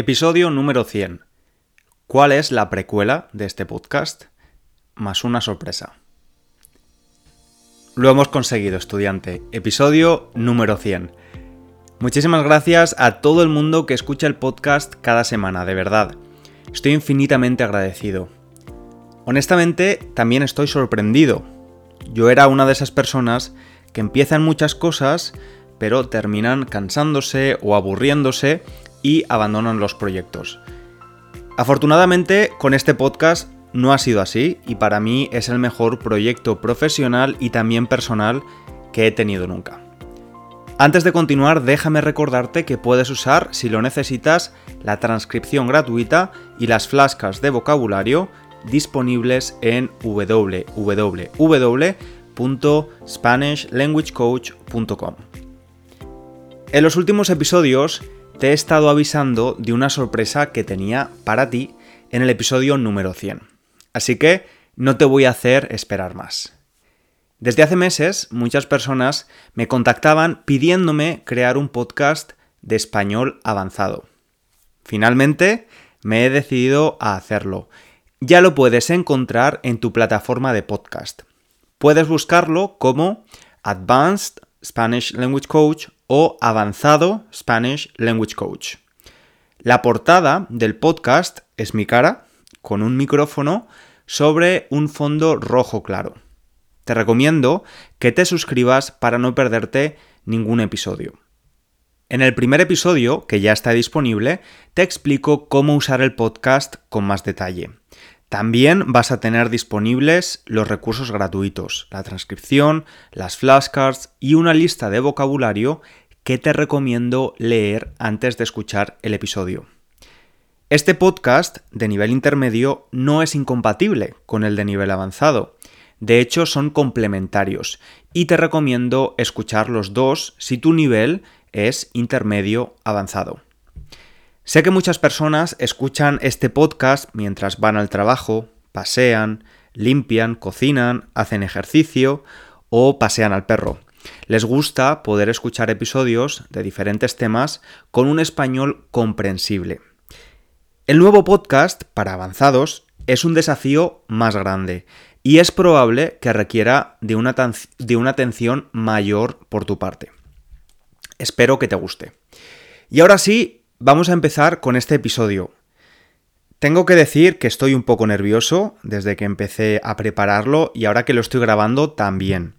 Episodio número 100. ¿Cuál es la precuela de este podcast? Más una sorpresa. Lo hemos conseguido, estudiante. Episodio número 100. Muchísimas gracias a todo el mundo que escucha el podcast cada semana, de verdad. Estoy infinitamente agradecido. Honestamente, también estoy sorprendido. Yo era una de esas personas que empiezan muchas cosas, pero terminan cansándose o aburriéndose y abandonan los proyectos. Afortunadamente, con este podcast no ha sido así y para mí es el mejor proyecto profesional y también personal que he tenido nunca. Antes de continuar, déjame recordarte que puedes usar, si lo necesitas, la transcripción gratuita y las flascas de vocabulario disponibles en www.spanishlanguagecoach.com. En los últimos episodios te he estado avisando de una sorpresa que tenía para ti en el episodio número 100. Así que no te voy a hacer esperar más. Desde hace meses muchas personas me contactaban pidiéndome crear un podcast de español avanzado. Finalmente me he decidido a hacerlo. Ya lo puedes encontrar en tu plataforma de podcast. Puedes buscarlo como Advanced Spanish Language Coach o Avanzado Spanish Language Coach. La portada del podcast es mi cara con un micrófono sobre un fondo rojo claro. Te recomiendo que te suscribas para no perderte ningún episodio. En el primer episodio, que ya está disponible, te explico cómo usar el podcast con más detalle. También vas a tener disponibles los recursos gratuitos, la transcripción, las flashcards y una lista de vocabulario que te recomiendo leer antes de escuchar el episodio. Este podcast de nivel intermedio no es incompatible con el de nivel avanzado. De hecho, son complementarios y te recomiendo escuchar los dos si tu nivel es intermedio avanzado. Sé que muchas personas escuchan este podcast mientras van al trabajo, pasean, limpian, cocinan, hacen ejercicio o pasean al perro. Les gusta poder escuchar episodios de diferentes temas con un español comprensible. El nuevo podcast para avanzados es un desafío más grande y es probable que requiera de una, de una atención mayor por tu parte. Espero que te guste. Y ahora sí, Vamos a empezar con este episodio. Tengo que decir que estoy un poco nervioso desde que empecé a prepararlo y ahora que lo estoy grabando también.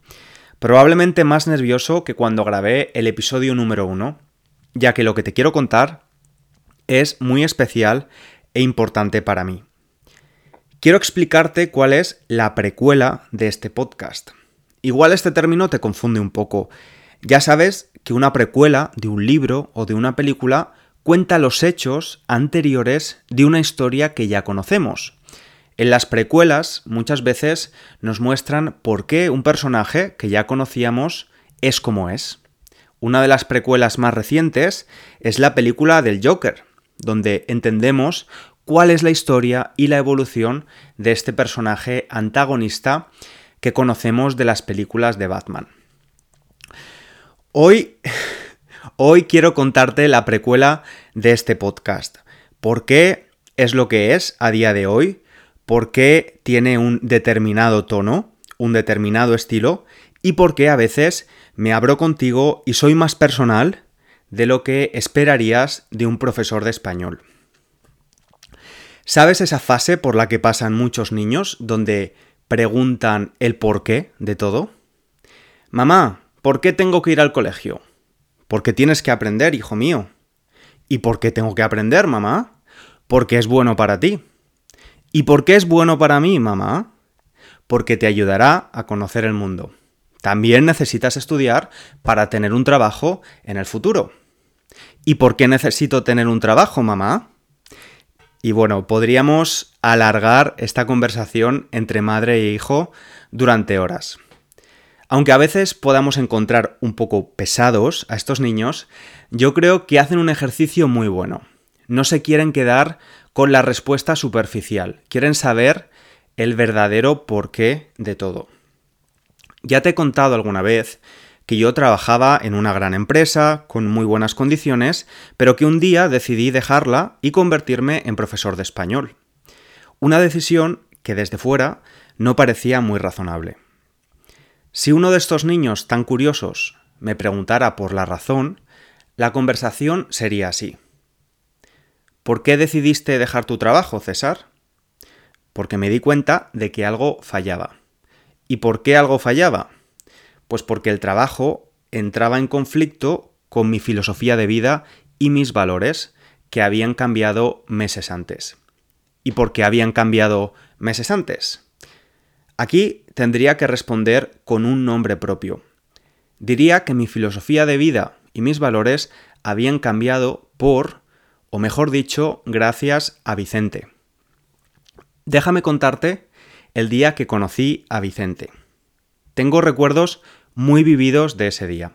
Probablemente más nervioso que cuando grabé el episodio número uno, ya que lo que te quiero contar es muy especial e importante para mí. Quiero explicarte cuál es la precuela de este podcast. Igual este término te confunde un poco. Ya sabes que una precuela de un libro o de una película cuenta los hechos anteriores de una historia que ya conocemos. En las precuelas muchas veces nos muestran por qué un personaje que ya conocíamos es como es. Una de las precuelas más recientes es la película del Joker, donde entendemos cuál es la historia y la evolución de este personaje antagonista que conocemos de las películas de Batman. Hoy Hoy quiero contarte la precuela de este podcast. ¿Por qué es lo que es a día de hoy? ¿Por qué tiene un determinado tono, un determinado estilo? ¿Y por qué a veces me abro contigo y soy más personal de lo que esperarías de un profesor de español? ¿Sabes esa fase por la que pasan muchos niños donde preguntan el por qué de todo? Mamá, ¿por qué tengo que ir al colegio? Porque tienes que aprender, hijo mío. ¿Y por qué tengo que aprender, mamá? Porque es bueno para ti. ¿Y por qué es bueno para mí, mamá? Porque te ayudará a conocer el mundo. También necesitas estudiar para tener un trabajo en el futuro. ¿Y por qué necesito tener un trabajo, mamá? Y bueno, podríamos alargar esta conversación entre madre e hijo durante horas. Aunque a veces podamos encontrar un poco pesados a estos niños, yo creo que hacen un ejercicio muy bueno. No se quieren quedar con la respuesta superficial, quieren saber el verdadero porqué de todo. Ya te he contado alguna vez que yo trabajaba en una gran empresa, con muy buenas condiciones, pero que un día decidí dejarla y convertirme en profesor de español. Una decisión que desde fuera no parecía muy razonable. Si uno de estos niños tan curiosos me preguntara por la razón, la conversación sería así. ¿Por qué decidiste dejar tu trabajo, César? Porque me di cuenta de que algo fallaba. ¿Y por qué algo fallaba? Pues porque el trabajo entraba en conflicto con mi filosofía de vida y mis valores que habían cambiado meses antes. ¿Y por qué habían cambiado meses antes? Aquí tendría que responder con un nombre propio. Diría que mi filosofía de vida y mis valores habían cambiado por, o mejor dicho, gracias a Vicente. Déjame contarte el día que conocí a Vicente. Tengo recuerdos muy vividos de ese día.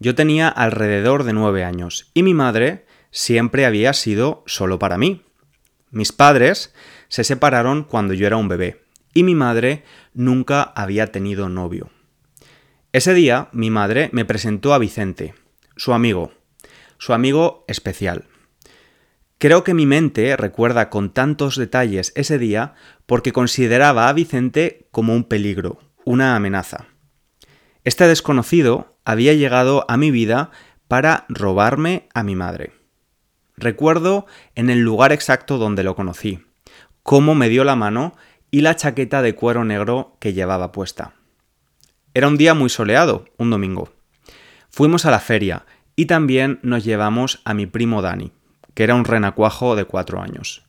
Yo tenía alrededor de nueve años y mi madre siempre había sido solo para mí. Mis padres se separaron cuando yo era un bebé y mi madre nunca había tenido novio. Ese día mi madre me presentó a Vicente, su amigo, su amigo especial. Creo que mi mente recuerda con tantos detalles ese día porque consideraba a Vicente como un peligro, una amenaza. Este desconocido había llegado a mi vida para robarme a mi madre. Recuerdo en el lugar exacto donde lo conocí, cómo me dio la mano y la chaqueta de cuero negro que llevaba puesta. Era un día muy soleado, un domingo. Fuimos a la feria y también nos llevamos a mi primo Dani, que era un renacuajo de cuatro años.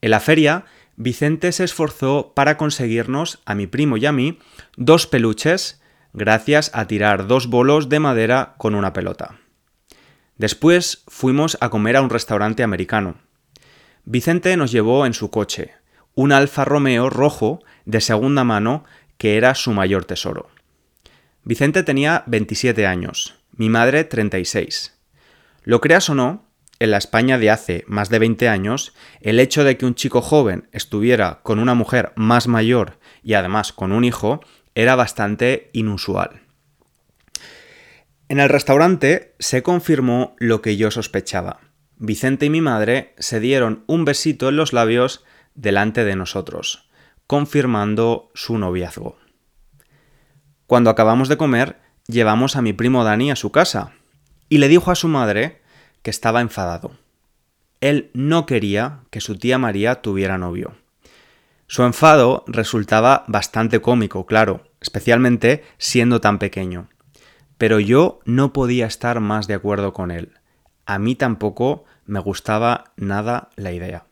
En la feria, Vicente se esforzó para conseguirnos, a mi primo y a mí, dos peluches, gracias a tirar dos bolos de madera con una pelota. Después fuimos a comer a un restaurante americano. Vicente nos llevó en su coche, un Alfa Romeo rojo de segunda mano que era su mayor tesoro. Vicente tenía 27 años, mi madre 36. Lo creas o no, en la España de hace más de 20 años, el hecho de que un chico joven estuviera con una mujer más mayor y además con un hijo era bastante inusual. En el restaurante se confirmó lo que yo sospechaba. Vicente y mi madre se dieron un besito en los labios delante de nosotros, confirmando su noviazgo. Cuando acabamos de comer, llevamos a mi primo Dani a su casa y le dijo a su madre que estaba enfadado. Él no quería que su tía María tuviera novio. Su enfado resultaba bastante cómico, claro, especialmente siendo tan pequeño. Pero yo no podía estar más de acuerdo con él. A mí tampoco me gustaba nada la idea.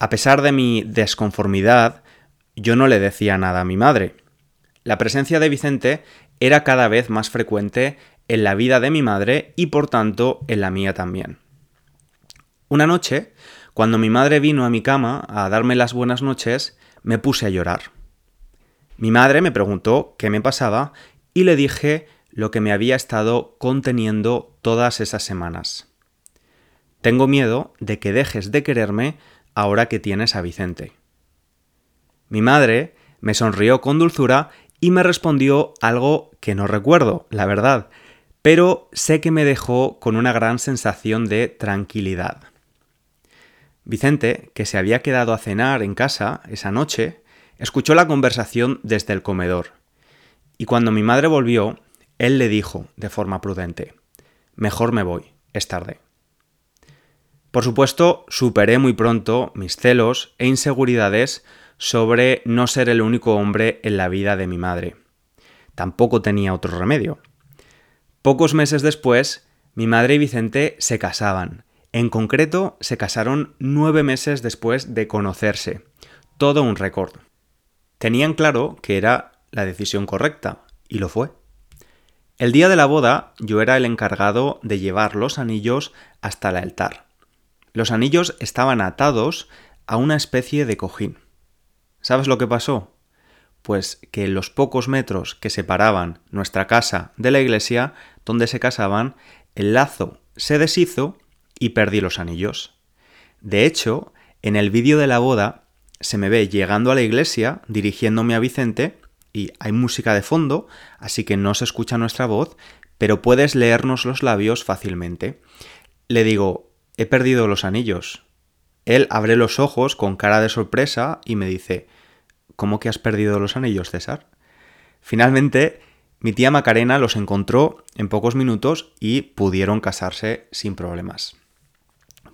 A pesar de mi desconformidad, yo no le decía nada a mi madre. La presencia de Vicente era cada vez más frecuente en la vida de mi madre y por tanto en la mía también. Una noche, cuando mi madre vino a mi cama a darme las buenas noches, me puse a llorar. Mi madre me preguntó qué me pasaba y le dije lo que me había estado conteniendo todas esas semanas. Tengo miedo de que dejes de quererme ahora que tienes a Vicente. Mi madre me sonrió con dulzura y me respondió algo que no recuerdo, la verdad, pero sé que me dejó con una gran sensación de tranquilidad. Vicente, que se había quedado a cenar en casa esa noche, escuchó la conversación desde el comedor. Y cuando mi madre volvió, él le dijo, de forma prudente, Mejor me voy, es tarde. Por supuesto, superé muy pronto mis celos e inseguridades sobre no ser el único hombre en la vida de mi madre. Tampoco tenía otro remedio. Pocos meses después, mi madre y Vicente se casaban. En concreto, se casaron nueve meses después de conocerse. Todo un récord. Tenían claro que era la decisión correcta, y lo fue. El día de la boda yo era el encargado de llevar los anillos hasta el altar. Los anillos estaban atados a una especie de cojín. ¿Sabes lo que pasó? Pues que en los pocos metros que separaban nuestra casa de la iglesia donde se casaban, el lazo se deshizo y perdí los anillos. De hecho, en el vídeo de la boda se me ve llegando a la iglesia, dirigiéndome a Vicente, y hay música de fondo, así que no se escucha nuestra voz, pero puedes leernos los labios fácilmente. Le digo, he perdido los anillos. Él abre los ojos con cara de sorpresa y me dice, ¿cómo que has perdido los anillos, César? Finalmente, mi tía Macarena los encontró en pocos minutos y pudieron casarse sin problemas.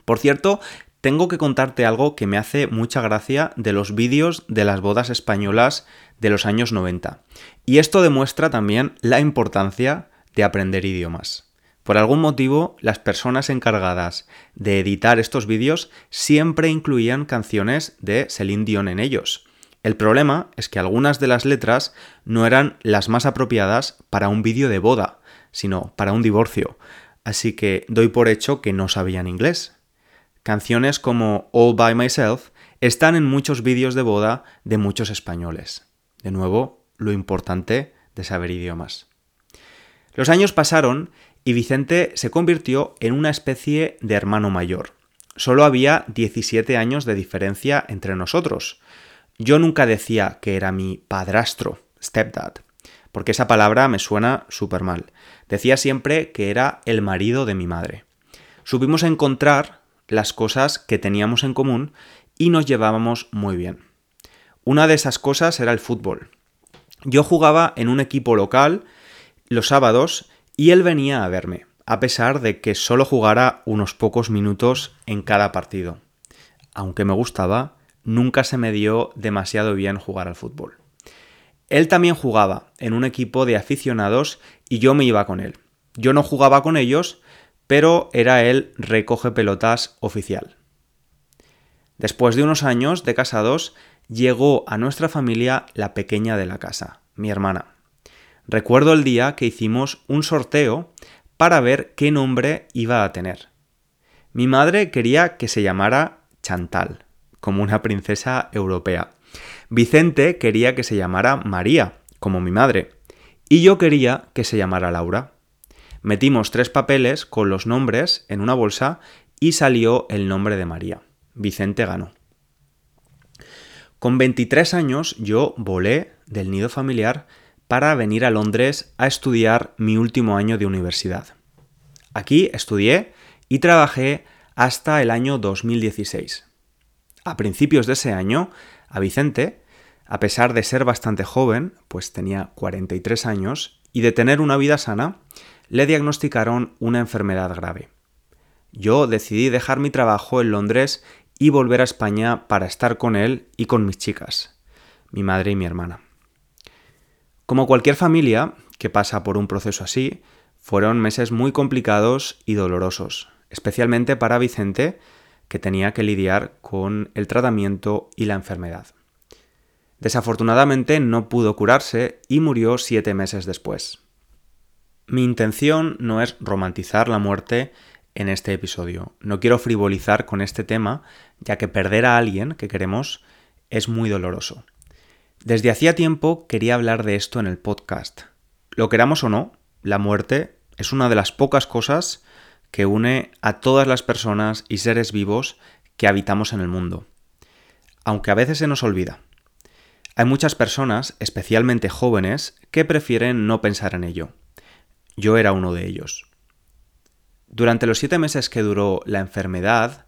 Por cierto, tengo que contarte algo que me hace mucha gracia de los vídeos de las bodas españolas de los años 90. Y esto demuestra también la importancia de aprender idiomas. Por algún motivo, las personas encargadas de editar estos vídeos siempre incluían canciones de Celine Dion en ellos. El problema es que algunas de las letras no eran las más apropiadas para un vídeo de boda, sino para un divorcio, así que doy por hecho que no sabían inglés. Canciones como All by Myself están en muchos vídeos de boda de muchos españoles. De nuevo, lo importante de saber idiomas. Los años pasaron y Vicente se convirtió en una especie de hermano mayor. Solo había 17 años de diferencia entre nosotros, yo nunca decía que era mi padrastro, stepdad, porque esa palabra me suena súper mal. Decía siempre que era el marido de mi madre. Supimos encontrar las cosas que teníamos en común y nos llevábamos muy bien. Una de esas cosas era el fútbol. Yo jugaba en un equipo local los sábados y él venía a verme, a pesar de que solo jugara unos pocos minutos en cada partido. Aunque me gustaba, nunca se me dio demasiado bien jugar al fútbol. Él también jugaba en un equipo de aficionados y yo me iba con él. Yo no jugaba con ellos, pero era el recoge pelotas oficial. Después de unos años de casados, llegó a nuestra familia la pequeña de la casa, mi hermana. Recuerdo el día que hicimos un sorteo para ver qué nombre iba a tener. Mi madre quería que se llamara Chantal como una princesa europea. Vicente quería que se llamara María, como mi madre, y yo quería que se llamara Laura. Metimos tres papeles con los nombres en una bolsa y salió el nombre de María. Vicente ganó. Con 23 años yo volé del nido familiar para venir a Londres a estudiar mi último año de universidad. Aquí estudié y trabajé hasta el año 2016. A principios de ese año, a Vicente, a pesar de ser bastante joven, pues tenía 43 años, y de tener una vida sana, le diagnosticaron una enfermedad grave. Yo decidí dejar mi trabajo en Londres y volver a España para estar con él y con mis chicas, mi madre y mi hermana. Como cualquier familia que pasa por un proceso así, fueron meses muy complicados y dolorosos, especialmente para Vicente, que tenía que lidiar con el tratamiento y la enfermedad. Desafortunadamente no pudo curarse y murió siete meses después. Mi intención no es romantizar la muerte en este episodio. No quiero frivolizar con este tema, ya que perder a alguien que queremos es muy doloroso. Desde hacía tiempo quería hablar de esto en el podcast. Lo queramos o no, la muerte es una de las pocas cosas que une a todas las personas y seres vivos que habitamos en el mundo. Aunque a veces se nos olvida. Hay muchas personas, especialmente jóvenes, que prefieren no pensar en ello. Yo era uno de ellos. Durante los siete meses que duró la enfermedad,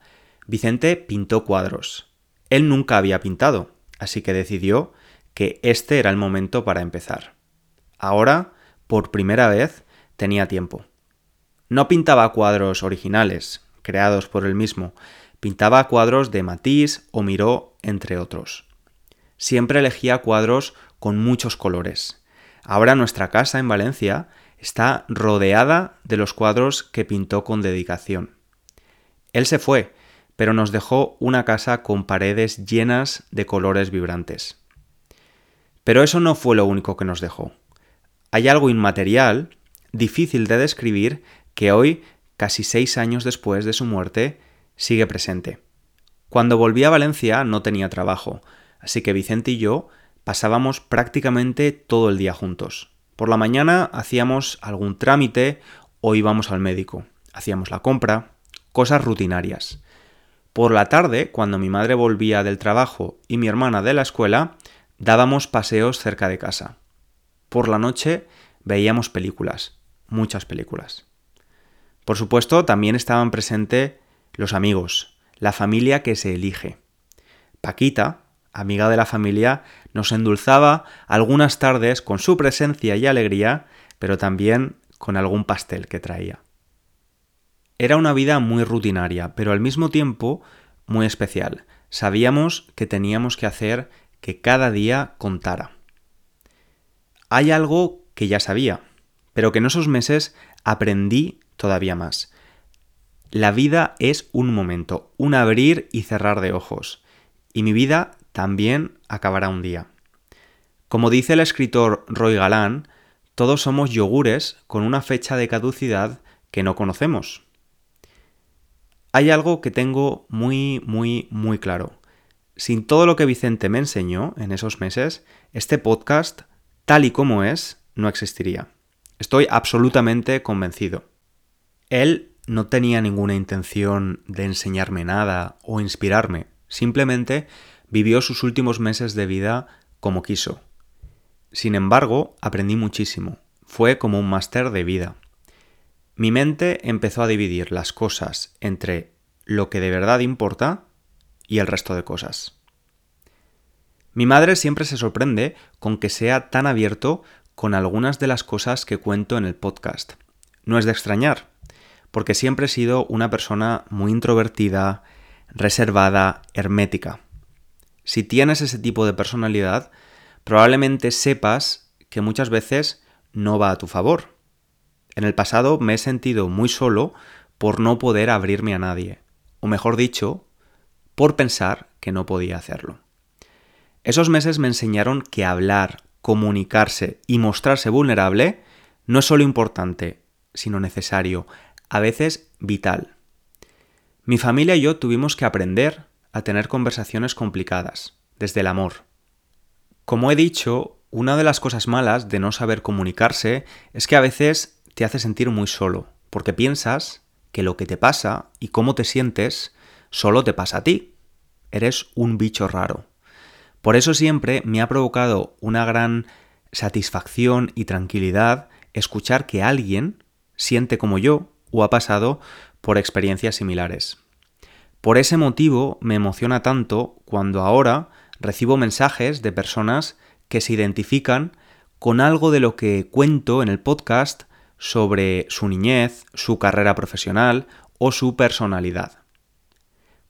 Vicente pintó cuadros. Él nunca había pintado, así que decidió que este era el momento para empezar. Ahora, por primera vez, tenía tiempo. No pintaba cuadros originales, creados por él mismo, pintaba cuadros de Matisse o Miró, entre otros. Siempre elegía cuadros con muchos colores. Ahora nuestra casa en Valencia está rodeada de los cuadros que pintó con dedicación. Él se fue, pero nos dejó una casa con paredes llenas de colores vibrantes. Pero eso no fue lo único que nos dejó. Hay algo inmaterial, difícil de describir, que hoy, casi seis años después de su muerte, sigue presente. Cuando volví a Valencia no tenía trabajo, así que Vicente y yo pasábamos prácticamente todo el día juntos. Por la mañana hacíamos algún trámite o íbamos al médico, hacíamos la compra, cosas rutinarias. Por la tarde, cuando mi madre volvía del trabajo y mi hermana de la escuela, dábamos paseos cerca de casa. Por la noche veíamos películas, muchas películas. Por supuesto, también estaban presentes los amigos, la familia que se elige. Paquita, amiga de la familia, nos endulzaba algunas tardes con su presencia y alegría, pero también con algún pastel que traía. Era una vida muy rutinaria, pero al mismo tiempo muy especial. Sabíamos que teníamos que hacer que cada día contara. Hay algo que ya sabía, pero que en esos meses aprendí todavía más. La vida es un momento, un abrir y cerrar de ojos, y mi vida también acabará un día. Como dice el escritor Roy Galán, todos somos yogures con una fecha de caducidad que no conocemos. Hay algo que tengo muy, muy, muy claro. Sin todo lo que Vicente me enseñó en esos meses, este podcast, tal y como es, no existiría. Estoy absolutamente convencido. Él no tenía ninguna intención de enseñarme nada o inspirarme, simplemente vivió sus últimos meses de vida como quiso. Sin embargo, aprendí muchísimo. Fue como un máster de vida. Mi mente empezó a dividir las cosas entre lo que de verdad importa y el resto de cosas. Mi madre siempre se sorprende con que sea tan abierto con algunas de las cosas que cuento en el podcast. No es de extrañar, porque siempre he sido una persona muy introvertida, reservada, hermética. Si tienes ese tipo de personalidad, probablemente sepas que muchas veces no va a tu favor. En el pasado me he sentido muy solo por no poder abrirme a nadie, o mejor dicho, por pensar que no podía hacerlo. Esos meses me enseñaron que hablar, comunicarse y mostrarse vulnerable no es solo importante, sino necesario, a veces vital. Mi familia y yo tuvimos que aprender a tener conversaciones complicadas, desde el amor. Como he dicho, una de las cosas malas de no saber comunicarse es que a veces te hace sentir muy solo, porque piensas que lo que te pasa y cómo te sientes solo te pasa a ti. Eres un bicho raro. Por eso siempre me ha provocado una gran satisfacción y tranquilidad escuchar que alguien siente como yo o ha pasado por experiencias similares. Por ese motivo me emociona tanto cuando ahora recibo mensajes de personas que se identifican con algo de lo que cuento en el podcast sobre su niñez, su carrera profesional o su personalidad.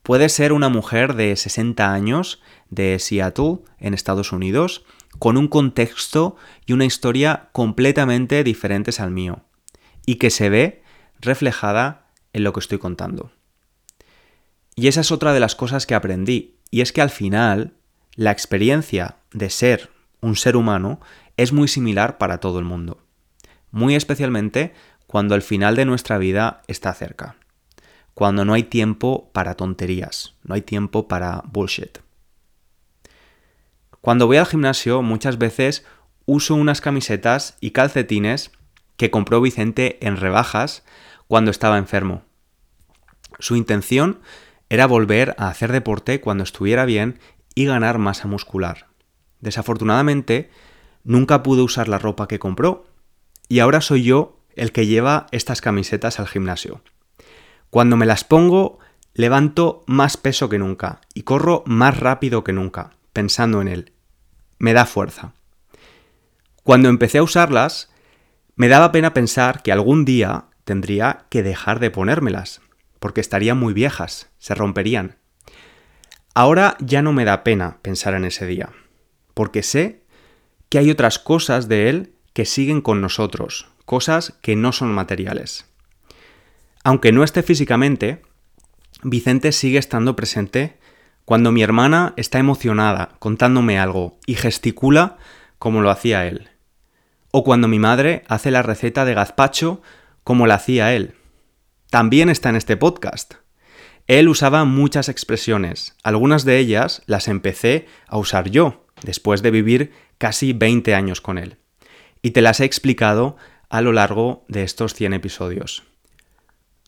Puede ser una mujer de 60 años de Seattle, en Estados Unidos, con un contexto y una historia completamente diferentes al mío, y que se ve reflejada en lo que estoy contando. Y esa es otra de las cosas que aprendí, y es que al final la experiencia de ser un ser humano es muy similar para todo el mundo, muy especialmente cuando el final de nuestra vida está cerca, cuando no hay tiempo para tonterías, no hay tiempo para bullshit. Cuando voy al gimnasio muchas veces uso unas camisetas y calcetines que compró Vicente en rebajas cuando estaba enfermo. Su intención era volver a hacer deporte cuando estuviera bien y ganar masa muscular. Desafortunadamente, nunca pude usar la ropa que compró y ahora soy yo el que lleva estas camisetas al gimnasio. Cuando me las pongo, levanto más peso que nunca y corro más rápido que nunca, pensando en él. Me da fuerza. Cuando empecé a usarlas, me daba pena pensar que algún día tendría que dejar de ponérmelas, porque estarían muy viejas, se romperían. Ahora ya no me da pena pensar en ese día porque sé que hay otras cosas de Él que siguen con nosotros, cosas que no son materiales. Aunque no esté físicamente, Vicente sigue estando presente cuando mi hermana está emocionada contándome algo y gesticula como lo hacía él. O cuando mi madre hace la receta de gazpacho como la hacía él. También está en este podcast. Él usaba muchas expresiones, algunas de ellas las empecé a usar yo, después de vivir casi 20 años con él. Y te las he explicado a lo largo de estos 100 episodios.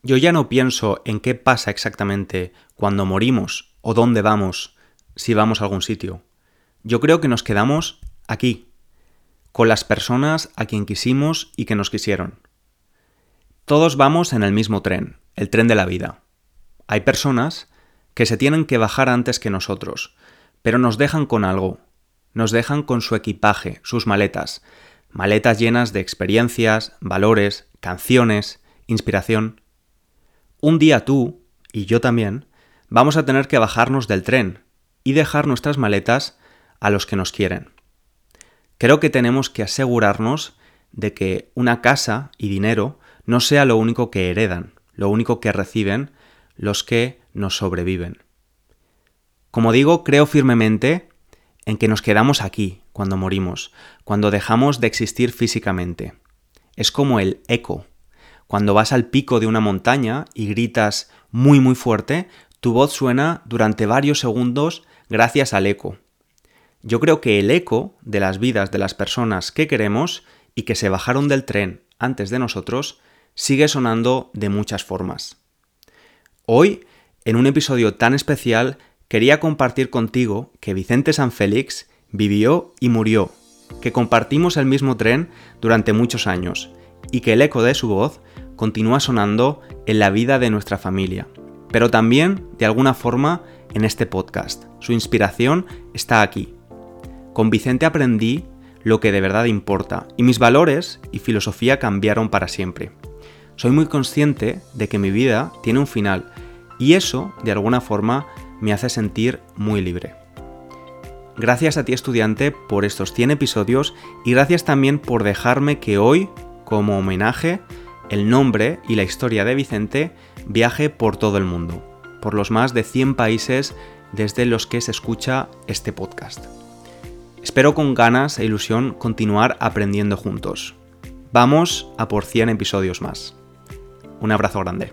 Yo ya no pienso en qué pasa exactamente cuando morimos o dónde vamos si vamos a algún sitio. yo creo que nos quedamos aquí, con las personas a quien quisimos y que nos quisieron. Todos vamos en el mismo tren, el tren de la vida. Hay personas que se tienen que bajar antes que nosotros, pero nos dejan con algo, nos dejan con su equipaje, sus maletas, maletas llenas de experiencias, valores, canciones, inspiración. Un día tú, y yo también, vamos a tener que bajarnos del tren y dejar nuestras maletas a los que nos quieren. Creo que tenemos que asegurarnos de que una casa y dinero no sea lo único que heredan, lo único que reciben los que nos sobreviven. Como digo, creo firmemente en que nos quedamos aquí cuando morimos, cuando dejamos de existir físicamente. Es como el eco. Cuando vas al pico de una montaña y gritas muy muy fuerte, tu voz suena durante varios segundos gracias al eco. Yo creo que el eco de las vidas de las personas que queremos y que se bajaron del tren antes de nosotros sigue sonando de muchas formas. Hoy, en un episodio tan especial, quería compartir contigo que Vicente San Félix vivió y murió, que compartimos el mismo tren durante muchos años y que el eco de su voz continúa sonando en la vida de nuestra familia, pero también, de alguna forma, en este podcast. Su inspiración está aquí. Con Vicente aprendí lo que de verdad importa y mis valores y filosofía cambiaron para siempre. Soy muy consciente de que mi vida tiene un final y eso, de alguna forma, me hace sentir muy libre. Gracias a ti estudiante por estos 100 episodios y gracias también por dejarme que hoy, como homenaje, el nombre y la historia de Vicente viaje por todo el mundo, por los más de 100 países desde los que se escucha este podcast. Espero con ganas e ilusión continuar aprendiendo juntos. Vamos a por 100 episodios más. Un abrazo grande.